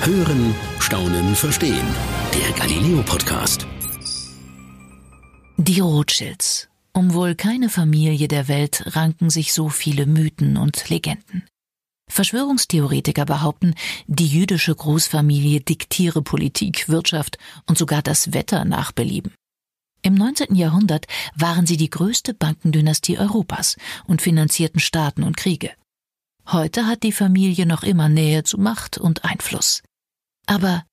Hören, Staunen, Verstehen. Der Galileo Podcast. Die Rothschilds. Um wohl keine Familie der Welt ranken sich so viele Mythen und Legenden. Verschwörungstheoretiker behaupten, die jüdische Großfamilie diktiere Politik, Wirtschaft und sogar das Wetter nach Belieben. Im 19. Jahrhundert waren sie die größte Bankendynastie Europas und finanzierten Staaten und Kriege. Heute hat die Familie noch immer Nähe zu Macht und Einfluss. Aber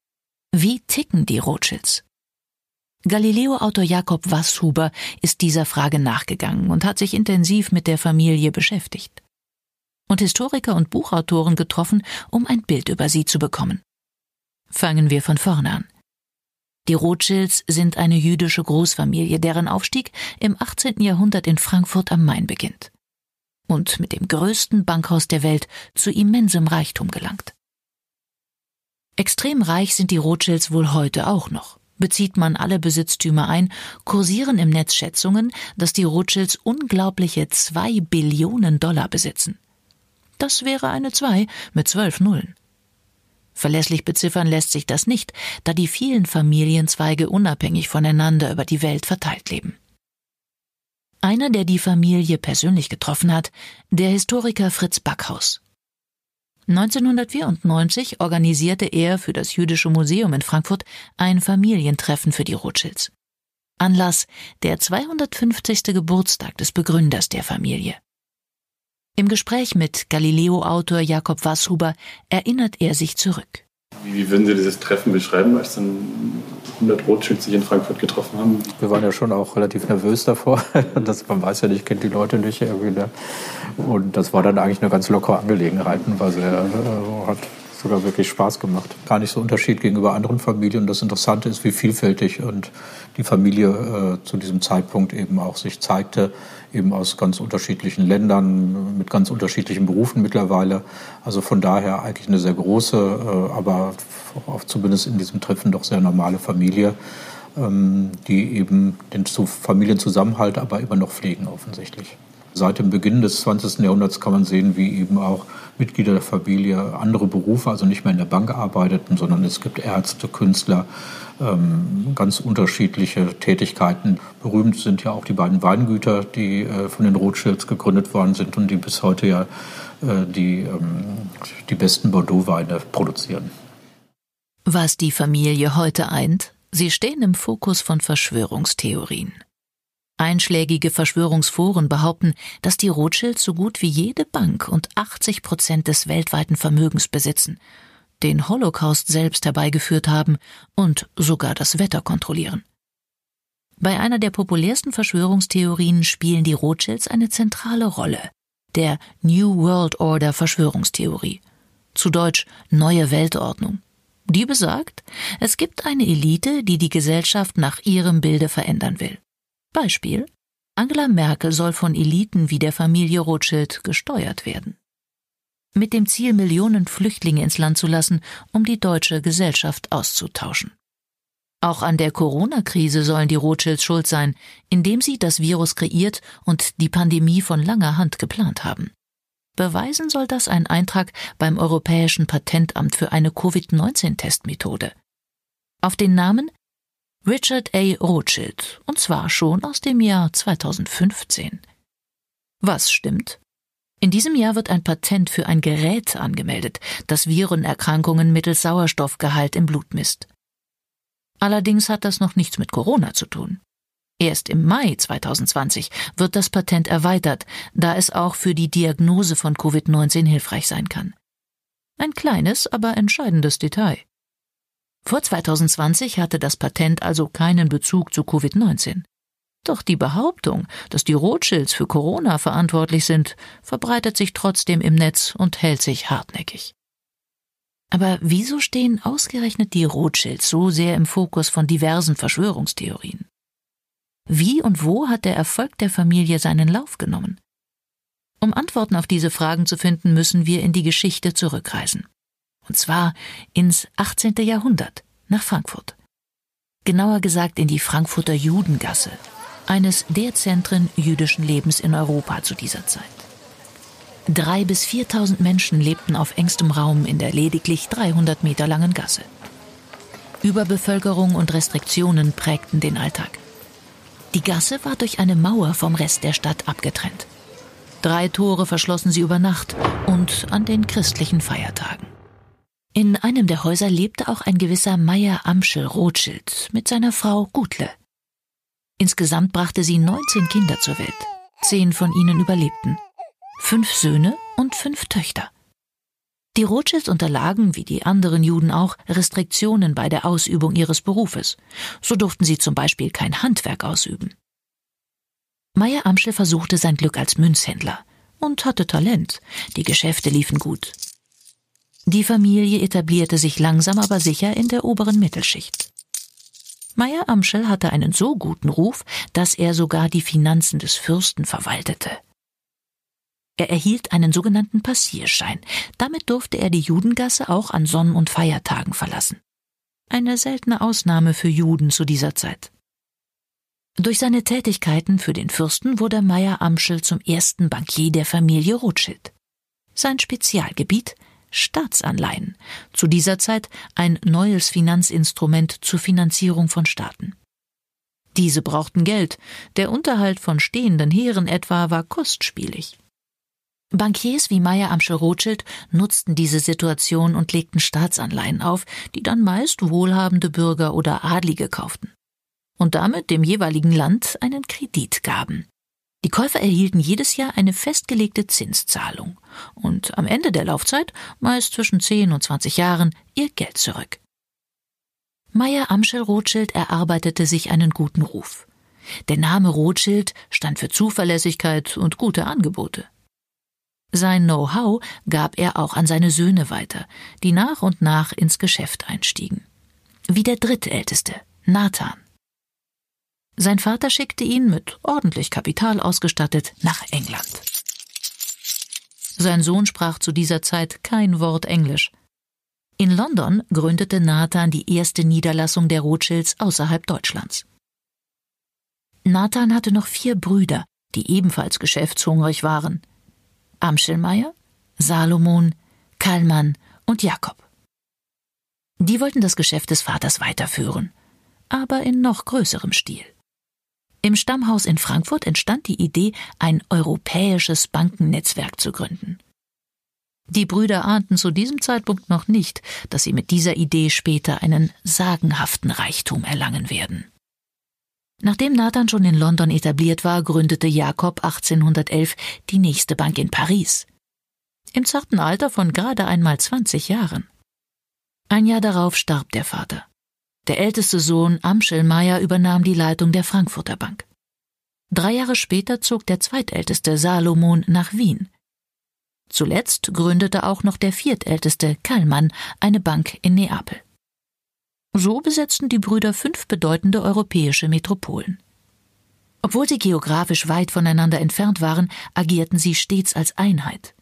wie ticken die Rothschilds? Galileo-Autor Jakob Wasshuber ist dieser Frage nachgegangen und hat sich intensiv mit der Familie beschäftigt. Und Historiker und Buchautoren getroffen, um ein Bild über sie zu bekommen. Fangen wir von vorne an. Die Rothschilds sind eine jüdische Großfamilie, deren Aufstieg im 18. Jahrhundert in Frankfurt am Main beginnt und mit dem größten Bankhaus der Welt zu immensem Reichtum gelangt. Extrem reich sind die Rothschilds wohl heute auch noch. Bezieht man alle Besitztümer ein, kursieren im Netz Schätzungen, dass die Rothschilds unglaubliche zwei Billionen Dollar besitzen. Das wäre eine zwei mit zwölf Nullen. Verlässlich beziffern lässt sich das nicht, da die vielen Familienzweige unabhängig voneinander über die Welt verteilt leben. Einer, der die Familie persönlich getroffen hat, der Historiker Fritz Backhaus. 1994 organisierte er für das Jüdische Museum in Frankfurt ein Familientreffen für die Rothschilds. Anlass der 250. Geburtstag des Begründers der Familie. Im Gespräch mit Galileo-Autor Jakob Wasshuber erinnert er sich zurück. Wie würden Sie dieses Treffen beschreiben, als dann 100 Rothschilds sich in Frankfurt getroffen haben? Wir waren ja schon auch relativ nervös davor. Das, man weiß ja nicht, kennt die Leute nicht irgendwie. Ne? Und das war dann eigentlich eine ganz lockere Angelegenheit, weil sie äh, hat sogar wirklich Spaß gemacht. Gar nicht so Unterschied gegenüber anderen Familien. Das Interessante ist, wie vielfältig und die Familie äh, zu diesem Zeitpunkt eben auch sich zeigte, eben aus ganz unterschiedlichen Ländern, mit ganz unterschiedlichen Berufen mittlerweile. Also von daher eigentlich eine sehr große, äh, aber auch zumindest in diesem Treffen doch sehr normale Familie, ähm, die eben den Familienzusammenhalt aber immer noch pflegen offensichtlich. Seit dem Beginn des 20. Jahrhunderts kann man sehen, wie eben auch Mitglieder der Familie andere Berufe, also nicht mehr in der Bank arbeiteten, sondern es gibt Ärzte, Künstler, ähm, ganz unterschiedliche Tätigkeiten. Berühmt sind ja auch die beiden Weingüter, die äh, von den Rothschilds gegründet worden sind und die bis heute ja äh, die, ähm, die besten Bordeaux-Weine produzieren. Was die Familie heute eint, sie stehen im Fokus von Verschwörungstheorien. Einschlägige Verschwörungsforen behaupten, dass die Rothschilds so gut wie jede Bank und 80 Prozent des weltweiten Vermögens besitzen, den Holocaust selbst herbeigeführt haben und sogar das Wetter kontrollieren. Bei einer der populärsten Verschwörungstheorien spielen die Rothschilds eine zentrale Rolle, der New World Order Verschwörungstheorie, zu Deutsch Neue Weltordnung. Die besagt, es gibt eine Elite, die die Gesellschaft nach ihrem Bilde verändern will. Beispiel Angela Merkel soll von Eliten wie der Familie Rothschild gesteuert werden. Mit dem Ziel, Millionen Flüchtlinge ins Land zu lassen, um die deutsche Gesellschaft auszutauschen. Auch an der Corona-Krise sollen die Rothschilds schuld sein, indem sie das Virus kreiert und die Pandemie von langer Hand geplant haben. Beweisen soll das ein Eintrag beim Europäischen Patentamt für eine Covid-19-Testmethode. Auf den Namen Richard A. Rothschild, und zwar schon aus dem Jahr 2015. Was stimmt? In diesem Jahr wird ein Patent für ein Gerät angemeldet, das Virenerkrankungen mittels Sauerstoffgehalt im Blut misst. Allerdings hat das noch nichts mit Corona zu tun. Erst im Mai 2020 wird das Patent erweitert, da es auch für die Diagnose von Covid-19 hilfreich sein kann. Ein kleines, aber entscheidendes Detail. Vor 2020 hatte das Patent also keinen Bezug zu Covid-19. Doch die Behauptung, dass die Rothschilds für Corona verantwortlich sind, verbreitet sich trotzdem im Netz und hält sich hartnäckig. Aber wieso stehen ausgerechnet die Rothschilds so sehr im Fokus von diversen Verschwörungstheorien? Wie und wo hat der Erfolg der Familie seinen Lauf genommen? Um Antworten auf diese Fragen zu finden, müssen wir in die Geschichte zurückreisen und zwar ins 18. Jahrhundert nach Frankfurt. Genauer gesagt in die Frankfurter Judengasse, eines der Zentren jüdischen Lebens in Europa zu dieser Zeit. Drei bis 4.000 Menschen lebten auf engstem Raum in der lediglich 300 Meter langen Gasse. Überbevölkerung und Restriktionen prägten den Alltag. Die Gasse war durch eine Mauer vom Rest der Stadt abgetrennt. Drei Tore verschlossen sie über Nacht und an den christlichen Feiertagen. In einem der Häuser lebte auch ein gewisser Meier Amschel Rothschild mit seiner Frau Gutle. Insgesamt brachte sie 19 Kinder zur Welt. Zehn von ihnen überlebten. Fünf Söhne und fünf Töchter. Die Rothschilds unterlagen, wie die anderen Juden auch, Restriktionen bei der Ausübung ihres Berufes. So durften sie zum Beispiel kein Handwerk ausüben. Meyer Amschel versuchte sein Glück als Münzhändler und hatte Talent. Die Geschäfte liefen gut. Die Familie etablierte sich langsam aber sicher in der oberen Mittelschicht. Meyer Amschel hatte einen so guten Ruf, dass er sogar die Finanzen des Fürsten verwaltete. Er erhielt einen sogenannten Passierschein. Damit durfte er die Judengasse auch an Sonn- und Feiertagen verlassen. Eine seltene Ausnahme für Juden zu dieser Zeit. Durch seine Tätigkeiten für den Fürsten wurde Meyer Amschel zum ersten Bankier der Familie Rothschild. Sein Spezialgebiet Staatsanleihen, zu dieser Zeit ein neues Finanzinstrument zur Finanzierung von Staaten. Diese brauchten Geld, der Unterhalt von stehenden Heeren etwa war kostspielig. Bankiers wie Meyer Amschel Rothschild nutzten diese Situation und legten Staatsanleihen auf, die dann meist wohlhabende Bürger oder Adlige kauften und damit dem jeweiligen Land einen Kredit gaben. Die Käufer erhielten jedes Jahr eine festgelegte Zinszahlung und am Ende der Laufzeit, meist zwischen 10 und 20 Jahren, ihr Geld zurück. Meyer Amschel Rothschild erarbeitete sich einen guten Ruf. Der Name Rothschild stand für Zuverlässigkeit und gute Angebote. Sein Know-how gab er auch an seine Söhne weiter, die nach und nach ins Geschäft einstiegen. Wie der drittälteste, Nathan. Sein Vater schickte ihn mit ordentlich Kapital ausgestattet nach England. Sein Sohn sprach zu dieser Zeit kein Wort Englisch. In London gründete Nathan die erste Niederlassung der Rothschilds außerhalb Deutschlands. Nathan hatte noch vier Brüder, die ebenfalls geschäftshungrig waren. Amschelmeier, Salomon, Kallmann und Jakob. Die wollten das Geschäft des Vaters weiterführen, aber in noch größerem Stil. Im Stammhaus in Frankfurt entstand die Idee, ein europäisches Bankennetzwerk zu gründen. Die Brüder ahnten zu diesem Zeitpunkt noch nicht, dass sie mit dieser Idee später einen sagenhaften Reichtum erlangen werden. Nachdem Nathan schon in London etabliert war, gründete Jakob 1811 die nächste Bank in Paris. Im zarten Alter von gerade einmal 20 Jahren. Ein Jahr darauf starb der Vater. Der älteste Sohn Amschelmeier übernahm die Leitung der Frankfurter Bank. Drei Jahre später zog der zweitälteste Salomon nach Wien. Zuletzt gründete auch noch der viertälteste Kallmann eine Bank in Neapel. So besetzten die Brüder fünf bedeutende europäische Metropolen. Obwohl sie geografisch weit voneinander entfernt waren, agierten sie stets als Einheit.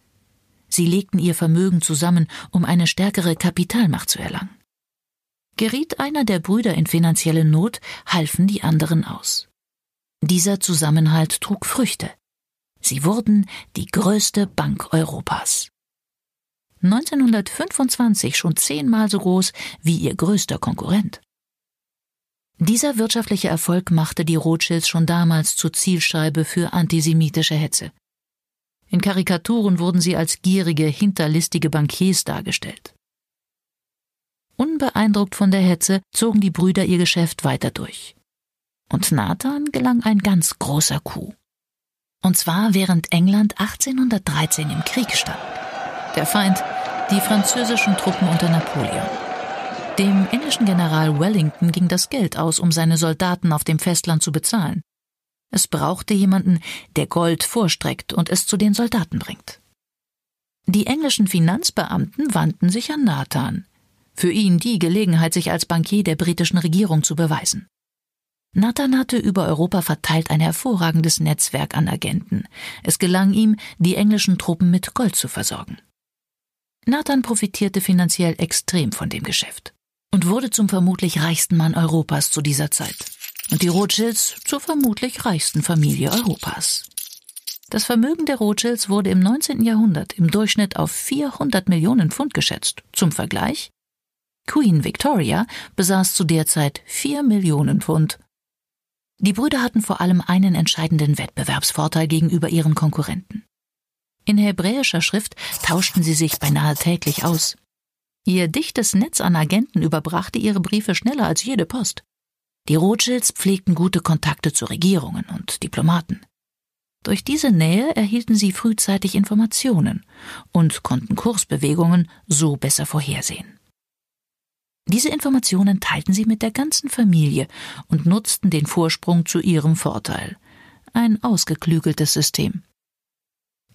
Sie legten ihr Vermögen zusammen, um eine stärkere Kapitalmacht zu erlangen. Geriet einer der Brüder in finanzielle Not, halfen die anderen aus. Dieser Zusammenhalt trug Früchte. Sie wurden die größte Bank Europas. 1925 schon zehnmal so groß wie ihr größter Konkurrent. Dieser wirtschaftliche Erfolg machte die Rothschilds schon damals zur Zielscheibe für antisemitische Hetze. In Karikaturen wurden sie als gierige, hinterlistige Bankiers dargestellt. Unbeeindruckt von der Hetze zogen die Brüder ihr Geschäft weiter durch. Und Nathan gelang ein ganz großer Coup. Und zwar während England 1813 im Krieg stand. Der Feind, die französischen Truppen unter Napoleon. Dem englischen General Wellington ging das Geld aus, um seine Soldaten auf dem Festland zu bezahlen. Es brauchte jemanden, der Gold vorstreckt und es zu den Soldaten bringt. Die englischen Finanzbeamten wandten sich an Nathan. Für ihn die Gelegenheit, sich als Bankier der britischen Regierung zu beweisen. Nathan hatte über Europa verteilt ein hervorragendes Netzwerk an Agenten. Es gelang ihm, die englischen Truppen mit Gold zu versorgen. Nathan profitierte finanziell extrem von dem Geschäft und wurde zum vermutlich reichsten Mann Europas zu dieser Zeit und die Rothschilds zur vermutlich reichsten Familie Europas. Das Vermögen der Rothschilds wurde im 19. Jahrhundert im Durchschnitt auf 400 Millionen Pfund geschätzt. Zum Vergleich Queen Victoria besaß zu der Zeit 4 Millionen Pfund. Die Brüder hatten vor allem einen entscheidenden Wettbewerbsvorteil gegenüber ihren Konkurrenten. In hebräischer Schrift tauschten sie sich beinahe täglich aus. Ihr dichtes Netz an Agenten überbrachte ihre Briefe schneller als jede Post. Die Rothschilds pflegten gute Kontakte zu Regierungen und Diplomaten. Durch diese Nähe erhielten sie frühzeitig Informationen und konnten Kursbewegungen so besser vorhersehen. Diese Informationen teilten sie mit der ganzen Familie und nutzten den Vorsprung zu ihrem Vorteil. Ein ausgeklügeltes System.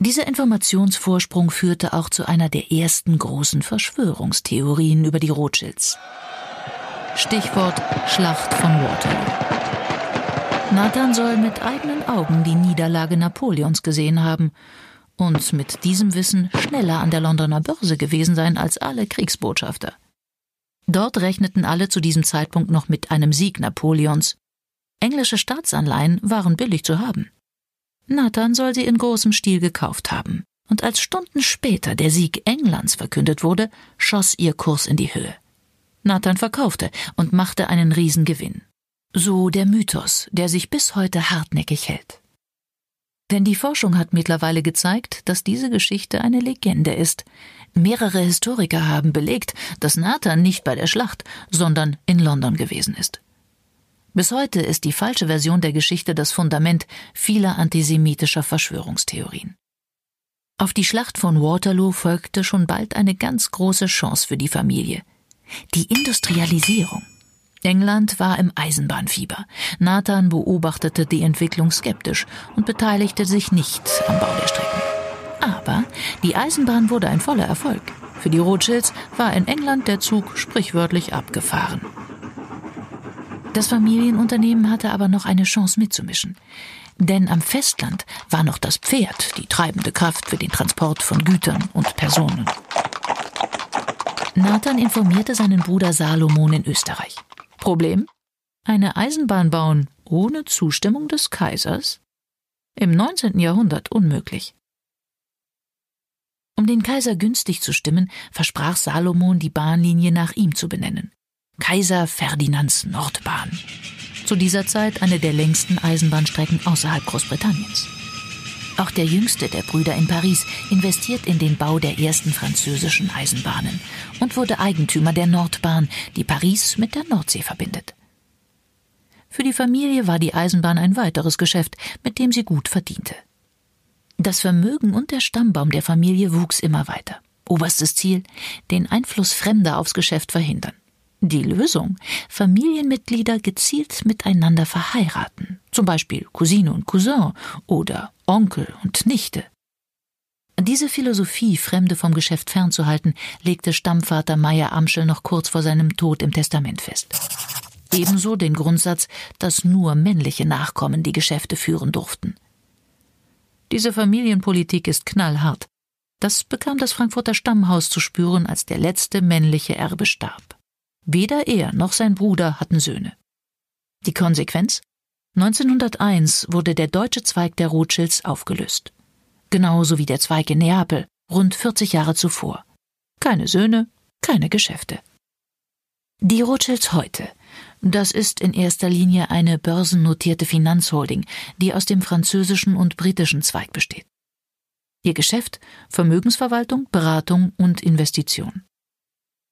Dieser Informationsvorsprung führte auch zu einer der ersten großen Verschwörungstheorien über die Rothschilds. Stichwort Schlacht von Waterloo. Nathan soll mit eigenen Augen die Niederlage Napoleons gesehen haben und mit diesem Wissen schneller an der Londoner Börse gewesen sein als alle Kriegsbotschafter. Dort rechneten alle zu diesem Zeitpunkt noch mit einem Sieg Napoleons. Englische Staatsanleihen waren billig zu haben. Nathan soll sie in großem Stil gekauft haben, und als Stunden später der Sieg Englands verkündet wurde, schoss ihr Kurs in die Höhe. Nathan verkaufte und machte einen Riesengewinn. So der Mythos, der sich bis heute hartnäckig hält. Denn die Forschung hat mittlerweile gezeigt, dass diese Geschichte eine Legende ist. Mehrere Historiker haben belegt, dass Nathan nicht bei der Schlacht, sondern in London gewesen ist. Bis heute ist die falsche Version der Geschichte das Fundament vieler antisemitischer Verschwörungstheorien. Auf die Schlacht von Waterloo folgte schon bald eine ganz große Chance für die Familie. Die Industrialisierung. England war im Eisenbahnfieber. Nathan beobachtete die Entwicklung skeptisch und beteiligte sich nicht am Bau der Strecken. Aber die Eisenbahn wurde ein voller Erfolg. Für die Rothschilds war in England der Zug sprichwörtlich abgefahren. Das Familienunternehmen hatte aber noch eine Chance mitzumischen. Denn am Festland war noch das Pferd die treibende Kraft für den Transport von Gütern und Personen. Nathan informierte seinen Bruder Salomon in Österreich. Problem? Eine Eisenbahn bauen ohne Zustimmung des Kaisers? Im 19. Jahrhundert unmöglich. Um den Kaiser günstig zu stimmen, versprach Salomon, die Bahnlinie nach ihm zu benennen. Kaiser Ferdinands Nordbahn. Zu dieser Zeit eine der längsten Eisenbahnstrecken außerhalb Großbritanniens. Auch der jüngste der Brüder in Paris investiert in den Bau der ersten französischen Eisenbahnen und wurde Eigentümer der Nordbahn, die Paris mit der Nordsee verbindet. Für die Familie war die Eisenbahn ein weiteres Geschäft, mit dem sie gut verdiente. Das Vermögen und der Stammbaum der Familie wuchs immer weiter. Oberstes Ziel, den Einfluss Fremder aufs Geschäft verhindern. Die Lösung, Familienmitglieder gezielt miteinander verheiraten, zum Beispiel Cousine und Cousin oder Onkel und Nichte. Diese Philosophie, Fremde vom Geschäft fernzuhalten, legte Stammvater Meyer Amschel noch kurz vor seinem Tod im Testament fest. Ebenso den Grundsatz, dass nur männliche Nachkommen die Geschäfte führen durften. Diese Familienpolitik ist knallhart. Das bekam das Frankfurter Stammhaus zu spüren, als der letzte männliche Erbe starb. Weder er noch sein Bruder hatten Söhne. Die Konsequenz? 1901 wurde der deutsche Zweig der Rothschilds aufgelöst. Genauso wie der Zweig in Neapel, rund 40 Jahre zuvor. Keine Söhne, keine Geschäfte. Die Rothschilds heute. Das ist in erster Linie eine börsennotierte Finanzholding, die aus dem französischen und britischen Zweig besteht. Ihr Geschäft Vermögensverwaltung, Beratung und Investition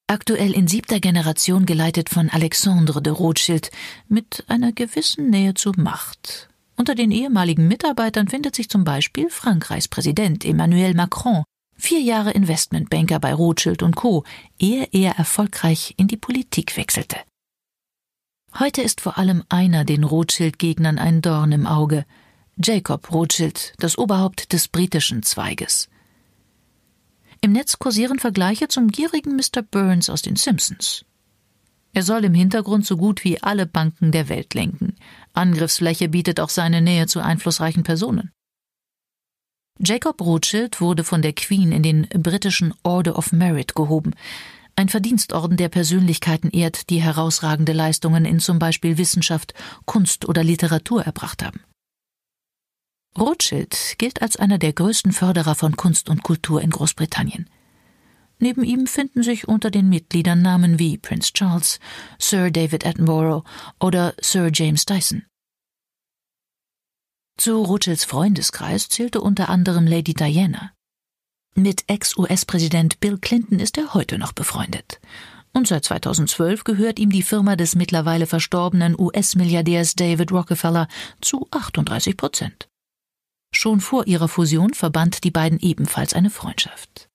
aktuell in siebter Generation geleitet von Alexandre de Rothschild, mit einer gewissen Nähe zur Macht. Unter den ehemaligen Mitarbeitern findet sich zum Beispiel Frankreichs Präsident Emmanuel Macron, vier Jahre Investmentbanker bei Rothschild und Co., ehe er erfolgreich in die Politik wechselte. Heute ist vor allem einer den Rothschild-Gegnern ein Dorn im Auge, Jacob Rothschild, das Oberhaupt des britischen Zweiges. Im Netz kursieren Vergleiche zum gierigen Mr. Burns aus den Simpsons. Er soll im Hintergrund so gut wie alle Banken der Welt lenken. Angriffsfläche bietet auch seine Nähe zu einflussreichen Personen. Jacob Rothschild wurde von der Queen in den britischen Order of Merit gehoben, ein Verdienstorden, der Persönlichkeiten ehrt, die herausragende Leistungen in zum Beispiel Wissenschaft, Kunst oder Literatur erbracht haben. Rothschild gilt als einer der größten Förderer von Kunst und Kultur in Großbritannien. Neben ihm finden sich unter den Mitgliedern Namen wie Prince Charles, Sir David Attenborough oder Sir James Dyson. Zu Rothschilds Freundeskreis zählte unter anderem Lady Diana. Mit Ex-US-Präsident Bill Clinton ist er heute noch befreundet. Und seit 2012 gehört ihm die Firma des mittlerweile verstorbenen US-Milliardärs David Rockefeller zu 38 Prozent. Schon vor ihrer Fusion verband die beiden ebenfalls eine Freundschaft.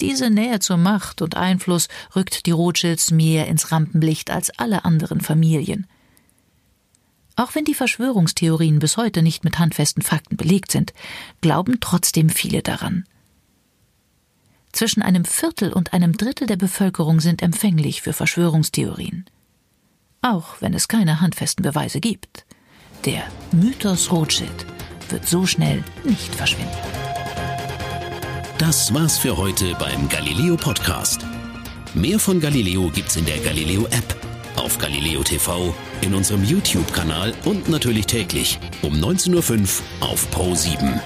Diese Nähe zur Macht und Einfluss rückt die Rothschilds mehr ins Rampenlicht als alle anderen Familien. Auch wenn die Verschwörungstheorien bis heute nicht mit handfesten Fakten belegt sind, glauben trotzdem viele daran. Zwischen einem Viertel und einem Drittel der Bevölkerung sind empfänglich für Verschwörungstheorien. Auch wenn es keine handfesten Beweise gibt. Der Mythos Rothschild wird so schnell nicht verschwinden. Das war's für heute beim Galileo Podcast. Mehr von Galileo gibt's in der Galileo App, auf Galileo TV, in unserem YouTube-Kanal und natürlich täglich um 19.05 Uhr auf Pro 7.